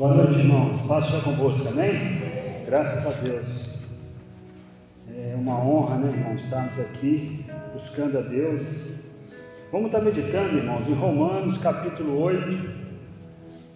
Boa noite, irmãos. Paz seja convosco, amém? Graças a Deus. É uma honra, né, irmãos, estarmos aqui buscando a Deus. Vamos estar meditando, irmãos, em Romanos capítulo 8,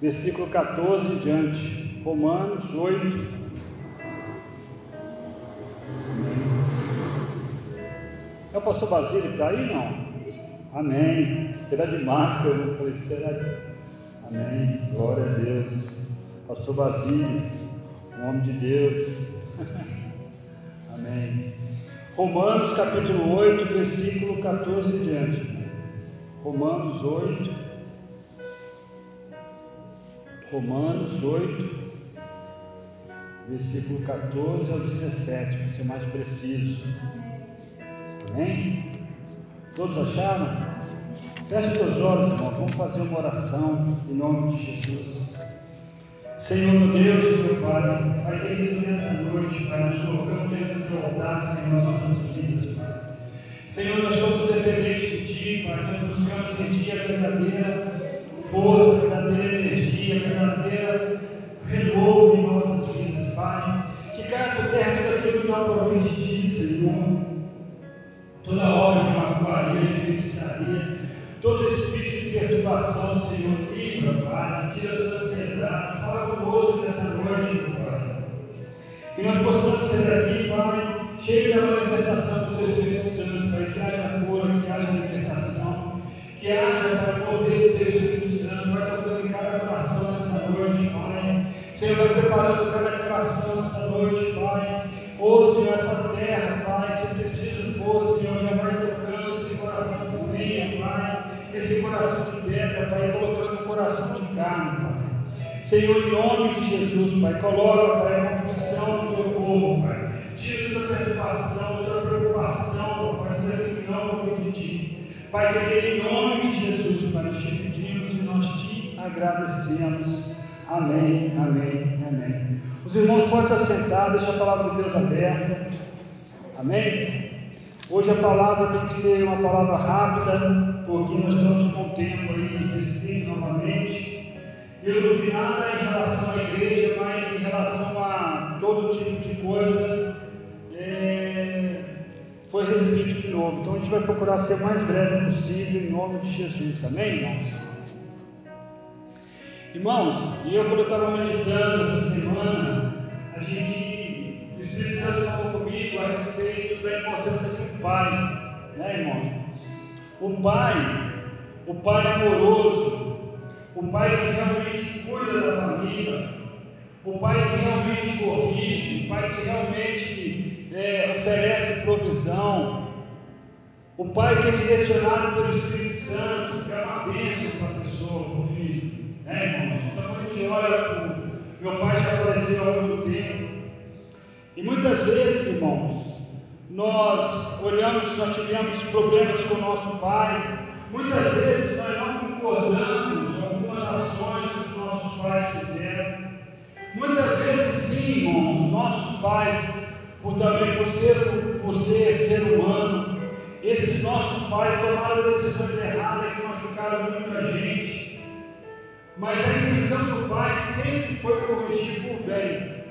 versículo 14 em diante. Romanos 8. É o pastor Basílio que está aí, não? Amém. Ele de máscara, eu falei, será? Amém. Glória a Deus. Pastor Basílio, um homem de Deus. Amém. Romanos capítulo 8, versículo 14 em diante. Romanos 8. Romanos 8, versículo 14 ao 17, para ser mais preciso. Amém? Todos acharam? Feche seus olhos, irmão. Vamos fazer uma oração em nome de Jesus. Senhor, meu Deus meu Pai, Pai querido, nessa noite, Pai, nos colocamos diante do teu altar, Senhor, as nossas vidas, Pai. Senhor, nós somos dependentes de Ti, Pai, nós buscamos em Ti a verdadeira força, a verdadeira energia, a verdadeira renovo em nossas vidas, Pai. Que caia por terra tudo aquilo que não provém de Ti, Senhor. Toda obra de macumbaria, de feitiçaria, perturbação, Senhor, livra, Pai, tira toda ansiedade, fala conosco nessa noite, Pai. Que nós possamos ser daqui, Pai, cheio da manifestação do Teu Espírito Santo, Pai, que haja cura, que haja libertação, que haja, Pai, mover do Teu Espírito Santo, vai tocando em cada coração nessa noite, Pai. Senhor, vai preparando cada coração nessa noite, Pai. Ô Senhor, essa terra, Pai, se preciso for, Senhor, já vai tocando esse coração frio, Pai, esse coração de pedra, Pai, colocando um coração de carne, Pai. Senhor, em nome de Jesus, Pai, coloca, Pai, a confissão do teu povo, Pai. Tira toda perturbação, toda preocupação, Pai, aquilo que não provém de ti. Pai, querido, em nome de Jesus, Pai, nós te pedimos e nós te agradecemos. Amém, amém, amém. Os irmãos podem se assentar, deixa a palavra de Deus aberta. Amém? Hoje a palavra tem que ser uma palavra rápida, porque nós estamos com o tempo aí restrito novamente. Eu não vi nada em relação à igreja, mas em relação a todo tipo de coisa, é, foi restrito de novo. Então a gente vai procurar ser o mais breve possível, em nome de Jesus. Amém, irmãos? Irmãos, e eu quando eu estava meditando essa semana, a gente, o Espírito Santo falou comigo a respeito da importância de pai, né irmãos? O pai, o pai amoroso, o pai que realmente cuida da família, o pai que realmente corrige, o pai que realmente é, oferece provisão, o pai que é direcionado pelo Espírito Santo, é uma bênção para a pessoa, para o filho. Né, irmãos? Então, quando a gente olha, meu pai já faleceu há muito tempo. E muitas vezes, irmãos, nós olhamos, nós tivemos problemas com o nosso pai. Muitas vezes nós não concordamos com algumas ações que os nossos pais fizeram. Muitas vezes, sim, irmãos, os nossos pais, por também por ser, por ser ser humano, esses nossos pais tomaram decisões erradas que machucaram muito a gente. Mas a intenção do Pai sempre foi corrigir por bem.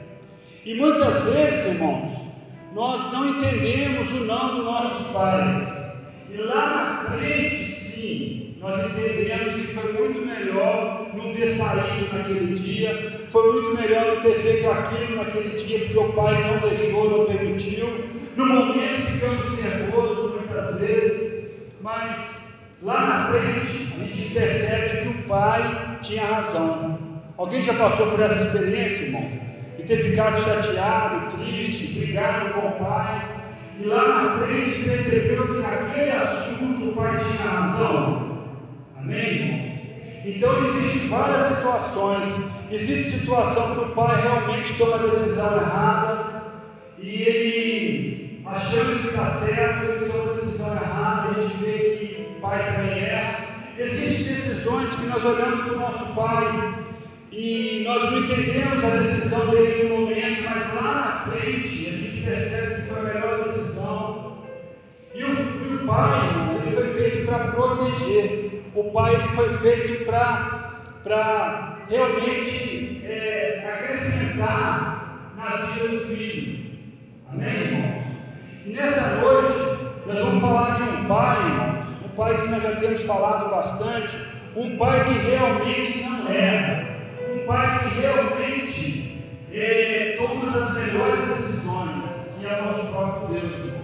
E muitas vezes, irmãos, nós não entendemos o não dos nossos pais. E lá na frente, sim, nós entendemos que foi muito melhor não ter saído naquele dia, foi muito melhor não ter feito aquilo naquele dia, porque o pai não deixou, não permitiu. No momento ficamos nervosos muitas vezes, mas Lá na frente, a gente percebe que o pai tinha razão. Alguém já passou por essa experiência, irmão? Ter ficado chateado, triste, brigado com o pai, e lá na frente percebeu que naquele assunto o pai tinha razão. Amém? Então existem várias situações. Existe situação que o pai realmente toma a decisão errada e ele, achando que está certo, ele toma a decisão errada, e a gente vê que pai também erra. Existem decisões que nós olhamos para o nosso pai e nós não entendemos a decisão dele no momento, mas lá na frente a gente percebe que foi a melhor decisão. E o, e o pai, ele foi feito para proteger. O pai ele foi feito para realmente é, acrescentar na vida do filho. Amém, irmãos? E nessa noite, nós vamos falar de um pai, irmãos, um pai que nós já temos falado bastante, um pai que realmente não erra, pai que realmente é, toma as melhores decisões, que é o nosso próprio Deus, irmãos.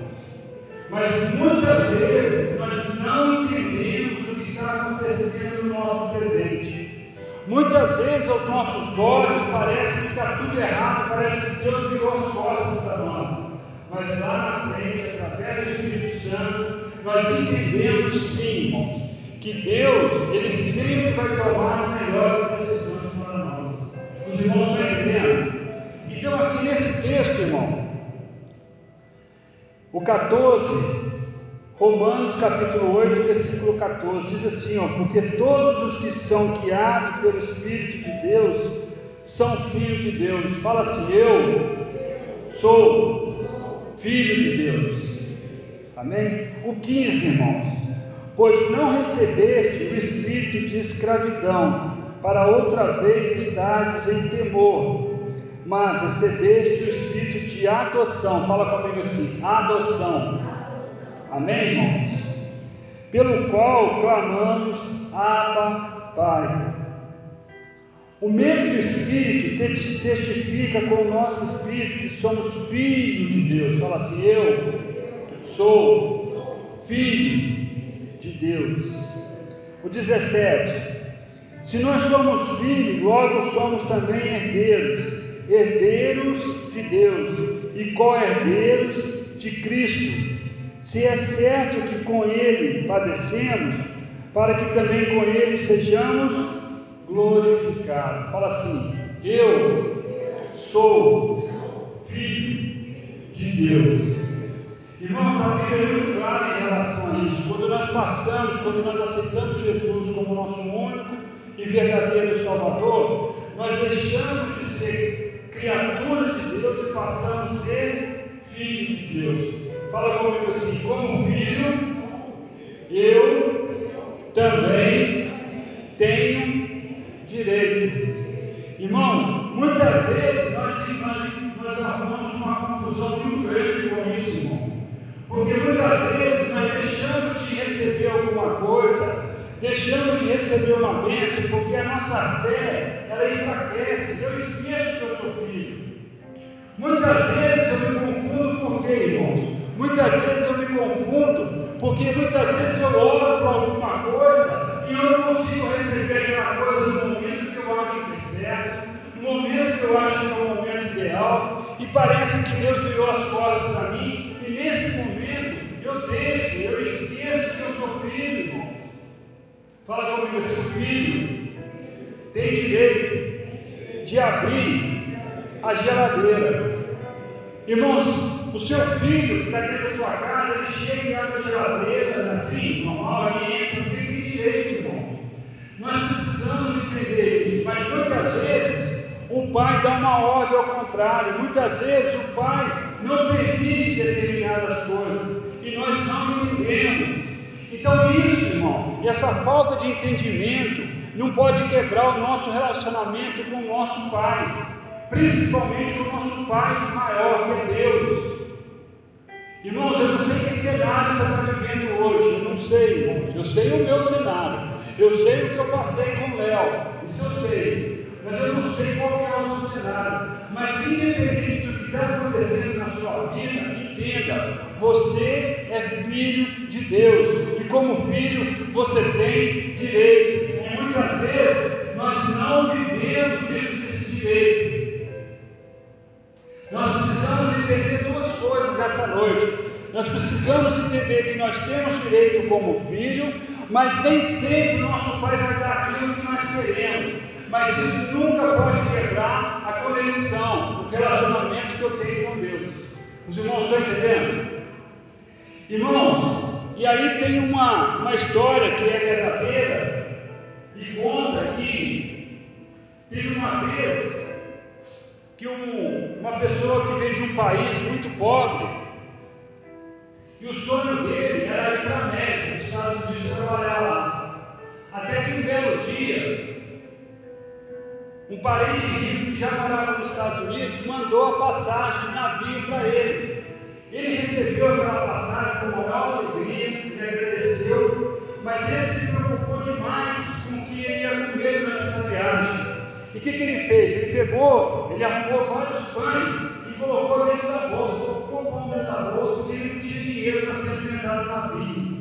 Mas muitas vezes nós não entendemos o que está acontecendo no nosso presente. Muitas vezes aos nossos olhos parece que está tudo errado, parece que Deus virou as costas para nós. Mas lá na frente, através do Espírito Santo, nós entendemos sim, irmãos, que Deus, Ele sempre vai tomar as melhores decisões. Os irmãos estão entendendo? Então, aqui nesse texto, irmão, o 14, Romanos capítulo 8, versículo 14, diz assim: ó, Porque todos os que são guiados pelo Espírito de Deus são filhos de Deus. Fala assim: Eu sou filho de Deus. Amém? O 15, irmãos. Pois não recebeste o espírito de escravidão, para outra vez estares em temor mas recebeste o espírito de adoção. Fala comigo assim: adoção. Amém, irmãos? Pelo qual clamamos, Abba, Pai. O mesmo Espírito testifica com o nosso Espírito que somos filhos de Deus. Fala assim: Eu sou filho de Deus. O 17: Se nós somos filhos, logo somos também herdeiros herdeiros de Deus e co-herdeiros de Cristo. Se é certo que com Ele padecemos, para que também com Ele sejamos glorificados. Fala assim: Eu sou filho de Deus. Irmãos, a Bíblia é muito clara em relação a isso. Quando nós passamos, quando nós aceitamos Jesus como nosso único e verdadeiro Salvador, nós deixamos de ser criatura de Deus e passamos a ser filho de Deus. Fala comigo assim: como filho, eu também tenho direito. Irmãos, muitas vezes nós, nós, nós arrumamos uma confusão muito grande com isso, irmão. Porque muitas vezes nós deixamos de receber alguma coisa, deixamos de receber uma bênção, porque a nossa fé, ela enfraquece. Eu esqueço que eu sou filho. Muitas vezes eu me confundo por quê, irmãos? Muitas vezes eu me confundo porque muitas vezes eu oro por alguma coisa e eu não consigo receber aquela coisa no momento que eu acho que é certo, no momento que eu acho que é o momento ideal, e parece que Deus virou as costas para mim, e nesse momento eu deixo, eu esqueço que eu sou filho, irmãos. Fala comigo assim, filho tem direito de abrir a geladeira. Irmãos, o seu filho que está dentro da sua casa, ele chega e abre a geladeira, assim, normal, ele entra, porque tem direito, irmãos. Nós precisamos entender isso, mas muitas vezes o pai dá uma ordem ao contrário, muitas vezes o pai não permite determinadas coisas, e nós não entendemos. Então, isso, essa falta de entendimento não pode quebrar o nosso relacionamento com o nosso Pai, principalmente com o nosso Pai maior, que é Deus. Irmãos, eu não sei que cenário você está vivendo hoje, eu não sei, irmãos, eu sei o meu cenário, eu sei o que eu passei com o Léo, isso eu sei, mas eu não sei qual é o seu cenário. Mas independente do que está acontecendo na sua vida, entenda, você é filho de Deus, e como filho você tem direito, e muitas vezes nós não vivemos dentro desse direito. Nós precisamos entender duas coisas nessa noite. Nós precisamos entender que nós temos direito como filho, mas nem sempre nosso pai vai dar aquilo que nós queremos. Mas isso nunca pode quebrar a conexão, o relacionamento que eu tenho com Deus. Os irmãos estão entendendo? Irmãos, e aí tem uma, uma história que é verdadeira e conta que teve uma vez que um, uma pessoa que veio de um país muito pobre, e o sonho dele era ir para a América, nos Estados Unidos, trabalhar lá. Até que um belo dia, um parente rico que já morava nos Estados Unidos, mandou a passagem de navio para ele. Ele recebeu aquela passagem com maior alegria, ele agradeceu, mas ele se preocupou demais com o que ele ia comer durante essa viagem. E o que, que ele fez? Ele pegou, ele arrumou vários pães e colocou dentro da bolsa, colocou o pão dentro da bolsa, porque ele não tinha dinheiro para se alimentar no navio.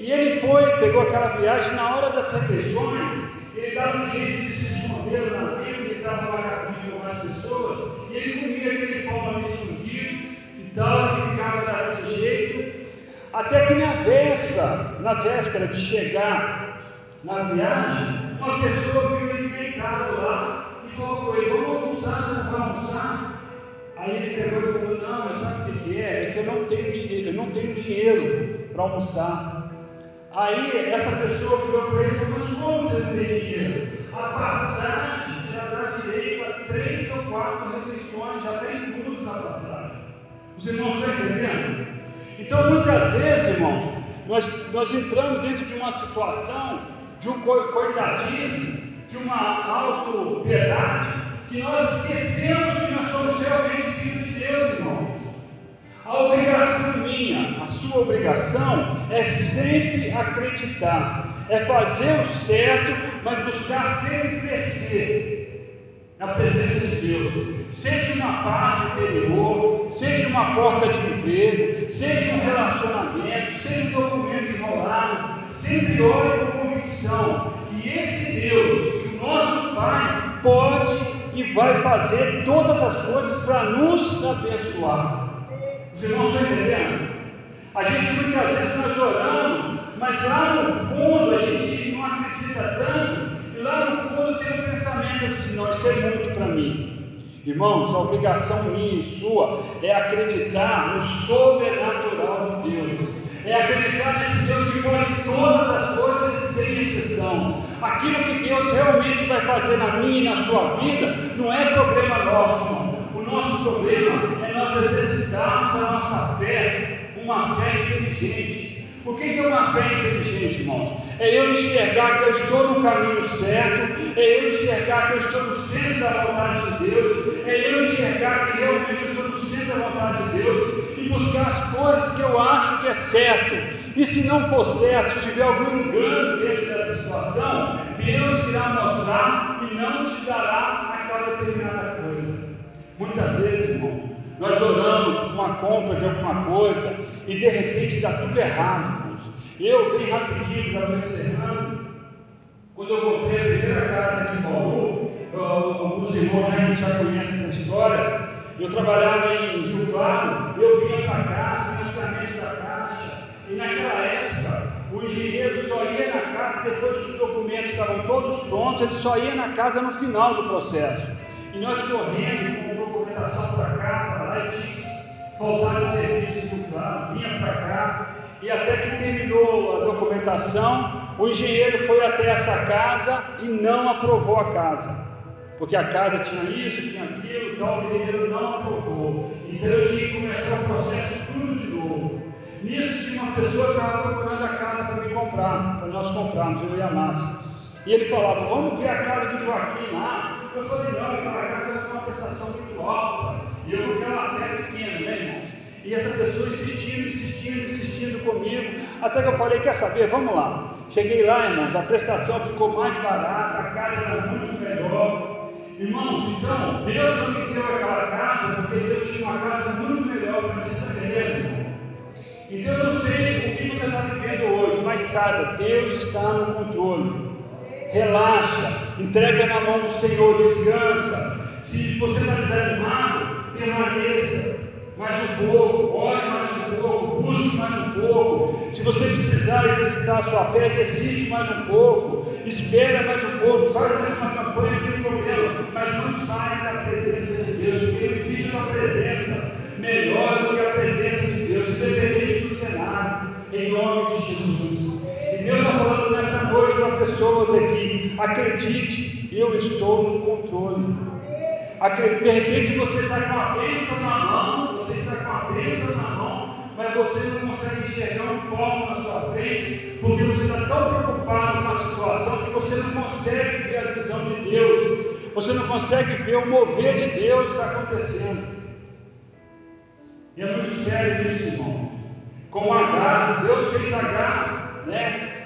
E ele foi, pegou aquela viagem, na hora das refeições, ele dava um jeito de se esconder no navio, ele estava cabine com mais pessoas, e ele comia aquele e tal, ele ficava daquele jeito, até que na véspera, na véspera de chegar na viagem, uma pessoa viu ele deitado lá e falou com ele, vamos almoçar, você vai almoçar? Aí ele pegou e falou, não, mas sabe o que é? É que eu não tenho dinheiro, eu não tenho dinheiro para almoçar. Aí essa pessoa virou para ele e falou, mas como você não tem dinheiro? A passagem já dá direito a três ou quatro refeições, já está incluso na passagem. Os irmãos estão entendendo? Então muitas vezes, irmãos, nós, nós entramos dentro de uma situação de um coitadismo, de uma auto-piedade, que nós esquecemos que nós somos realmente filhos de Deus, irmãos. A obrigação minha, a sua obrigação é sempre acreditar, é fazer o certo, mas buscar sempre crescer na presença de Deus. Seja uma paz interior, seja uma porta de emprego, seja um relacionamento, seja um documento enrolado, sempre olhe com convicção que esse Deus, que o nosso Pai, pode e vai fazer todas as coisas para nos abençoar. Os irmãos estão entendendo? A gente muitas vezes nós oramos, mas lá no fundo a gente não acredita tanto, e lá no fundo tem um pensamento assim, não, isso é muito para mim. Irmãos, a obrigação minha e sua é acreditar no sobrenatural de Deus, é acreditar nesse Deus que pode todas as coisas sem exceção. Aquilo que Deus realmente vai fazer na minha e na sua vida não é problema nosso, irmão. O nosso problema é nós exercitarmos a nossa fé, uma fé inteligente. O que é uma fé inteligente, irmãos? É eu enxergar que eu estou no caminho certo, é eu enxergar que eu estou no centro da vontade de Deus, é eu enxergar que realmente eu estou no centro da vontade de Deus e buscar as coisas que eu acho que é certo. E se não for certo, se tiver algum engano dentro dessa situação, Deus irá mostrar e não te dará aquela determinada coisa. Muitas vezes, irmãos, nós oramos por uma compra de alguma coisa e de repente está tudo errado. Eu, bem rapidinho, já estou encerrando. Quando eu comprei a primeira casa aqui em Bauru, alguns irmãos já, já conhecem essa história. Eu trabalhava em Rio Claro, eu vinha para cá, financiamento da Caixa, e naquela época o engenheiro só ia na casa depois que os documentos estavam todos prontos, ele só ia na casa no final do processo. E nós correndo com documentação para cá, para lá, e tinha faltar de serviço em Rio Claro, vinha para cá, e até que terminou a documentação, o engenheiro foi até essa casa e não aprovou a casa. Porque a casa tinha isso, tinha aquilo, então o engenheiro não aprovou. Então eu tinha que começar o processo tudo de novo. Nisso tinha uma pessoa que estava procurando a casa para me comprar, para nós comprarmos, eu e a. E ele falava, vamos ver a casa do Joaquim lá. Eu falei, não, aquela casa vai ser uma prestação muito alta. E eu com aquela fé pequena, né? E essa pessoa insistindo, insistindo, insistindo comigo, até que eu falei, quer saber, vamos lá. Cheguei lá, irmãos, a prestação ficou mais barata, a casa era muito melhor. Irmãos, então, Deus não me deu aquela casa, porque Deus tinha uma casa muito melhor para você entendendo, irmão? Então eu não sei o que você está vivendo hoje, mas saiba, Deus está no controle relaxa, entrega na mão do Senhor, descansa. Se você está desanimado, permaneça mais um pouco, ore mais um pouco, busque mais um pouco. Se você precisar exercitar a sua fé, exercite mais um pouco, espera mais um pouco, faz mais uma campanha, não tem problema, mas não saia da presença de Deus, porque não existe uma presença melhor do que a presença de Deus, independente do cenário, em nome de Jesus. E Deus está falando nessa noite para pessoas aqui: acredite, eu estou no controle. De repente você está com a bênção na mão, você está com a bênção na mão, mas você não consegue enxergar um palmo na sua frente, porque você está tão preocupado com a situação que você não consegue ver a visão de Deus. você não consegue ver o mover de Deus acontecendo. E é muito sério isso, irmão. Como H, Deus fez H, né?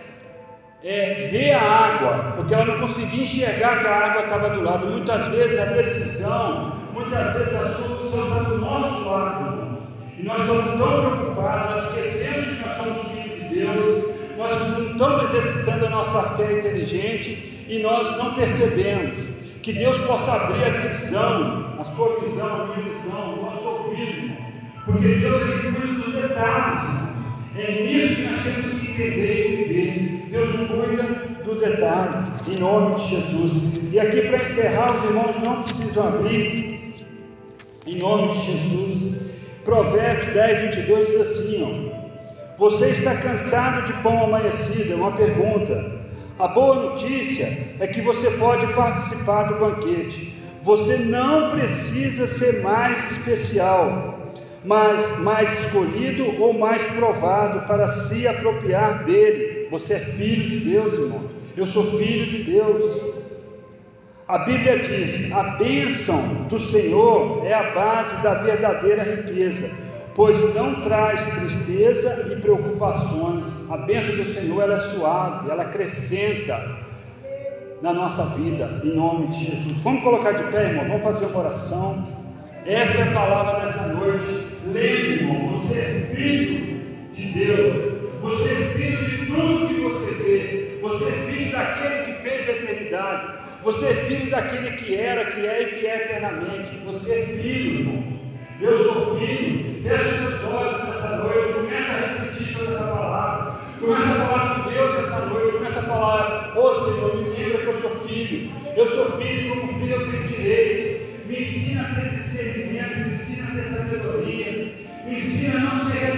É, ver a água, porque ela não conseguia enxergar que a água estava do lado. Muitas vezes a decisão, muitas vezes a solução está do nosso lado. E nós estamos tão preocupados, nós esquecemos que nós somos filhos de Deus, nós não estamos exercitando a nossa fé inteligente e nós não percebemos. Que Deus possa abrir a visão, a sua visão, a minha visão, o nosso ouvido. Porque Deus ele cuida dos detalhes. É nisso que nós temos que entender e viver. Deus cuida do detalhe, em nome de Jesus. E aqui para encerrar, os irmãos não precisam abrir, em nome de Jesus. Provérbios 10, 22 diz assim: ó, Você está cansado de pão amanhecido? É uma pergunta. A boa notícia é que você pode participar do banquete. Você não precisa ser mais especial, mas mais escolhido ou mais provado para se apropriar dele. Você é filho de Deus, irmão. Eu sou filho de Deus. A Bíblia diz: a bênção do Senhor é a base da verdadeira riqueza pois não traz tristeza e preocupações. A bênção do Senhor ela é suave, ela acrescenta na nossa vida, em nome de Jesus. Vamos colocar de pé, irmão, vamos fazer uma oração. Essa é a palavra dessa noite. Lembre, irmão, você é filho de Deus. Você é filho de você vê. Você é filho daquele que fez a eternidade. Você é filho daquele que era, que é e que é eternamente. Você é filho, irmãos. Eu sou filho. Feche seus olhos essa noite. Começa a refletir sobre essa palavra. Começa a falar com Deus essa noite. Começa a falar: Ô oh, Senhor, me lembra que eu sou filho. Eu sou filho como filho eu tenho direito. Me ensina a ter discernimento. Me ensina a ter sabedoria. Me ensina a não ser.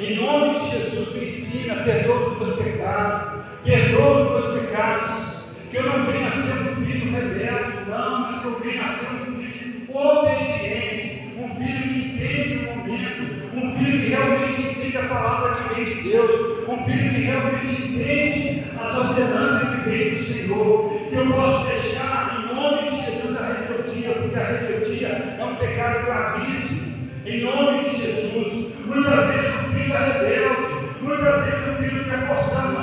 Em nome de Jesus, me ensina. Perdoa os meus pecados. Perdoa os meus pecados. Que eu não venha a ser um filho rebelde, não, mas que eu venha a ser um filho obediente, um filho que entende o momento, um filho que realmente entende a palavra que vem de Deus, um filho que realmente entende as ordenanças que vem do Senhor, que eu posso deixar em nome de Jesus a rebeldia, porque a rebeldia é um pecado gravíssimo, em nome de Jesus. Muitas vezes é rebelde, muitas vezes o filho quer forçar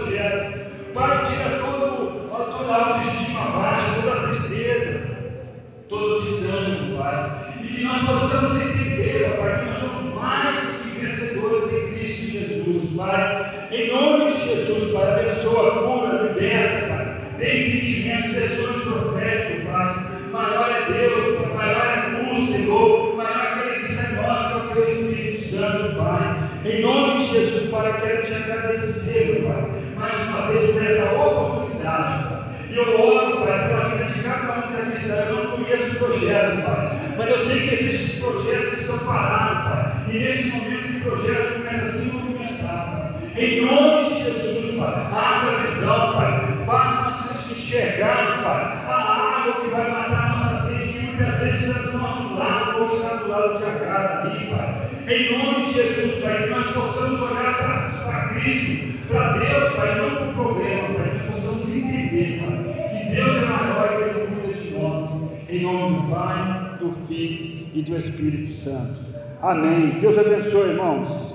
projeto. Pai, tira todo, toda a autoestima baixa, toda a tristeza, todo o desânimo, Pai. E que nós possamos entender, Pai, que nós somos mais do que vencedores em Cristo Jesus, Pai. Em nome de Jesus, Pai, abençoa, cura, liberta, Pai. Dê entendimento, dê sonhos proféticos, Pai. Maior é Deus, Pai. Maior é tu, Senhor. Maior é aquele que está em nós, que é o teu Espírito Santo, Pai. Em nome de Jesus, Pai, eu quero te agradecer, Pai, mais uma vez por essa oportunidade, Pai. E eu oro, Pai, pela vida de está. Eu não conheço o projeto, Pai, mas eu sei que existem projetos que estão parados, Pai. E nesse momento que projetos começam a se movimentar, Pai. Em nome de Jesus, Pai, abre a visão, Pai. Faz nós enxergarmos, Pai, a água que vai matar a nossa sede, que muitas vezes está do nosso lado, ou está do lado de Agar ali, Pai. Em nome de Jesus, Pai, que nós possamos olhar para Cristo, para Deus, Pai, não para o problema, Pai, que nós possamos entender, Pai, que Deus é maior e que Ele cuida de nós. Em nome do Pai, do Filho e do Espírito Santo. Amém. Deus abençoe, irmãos.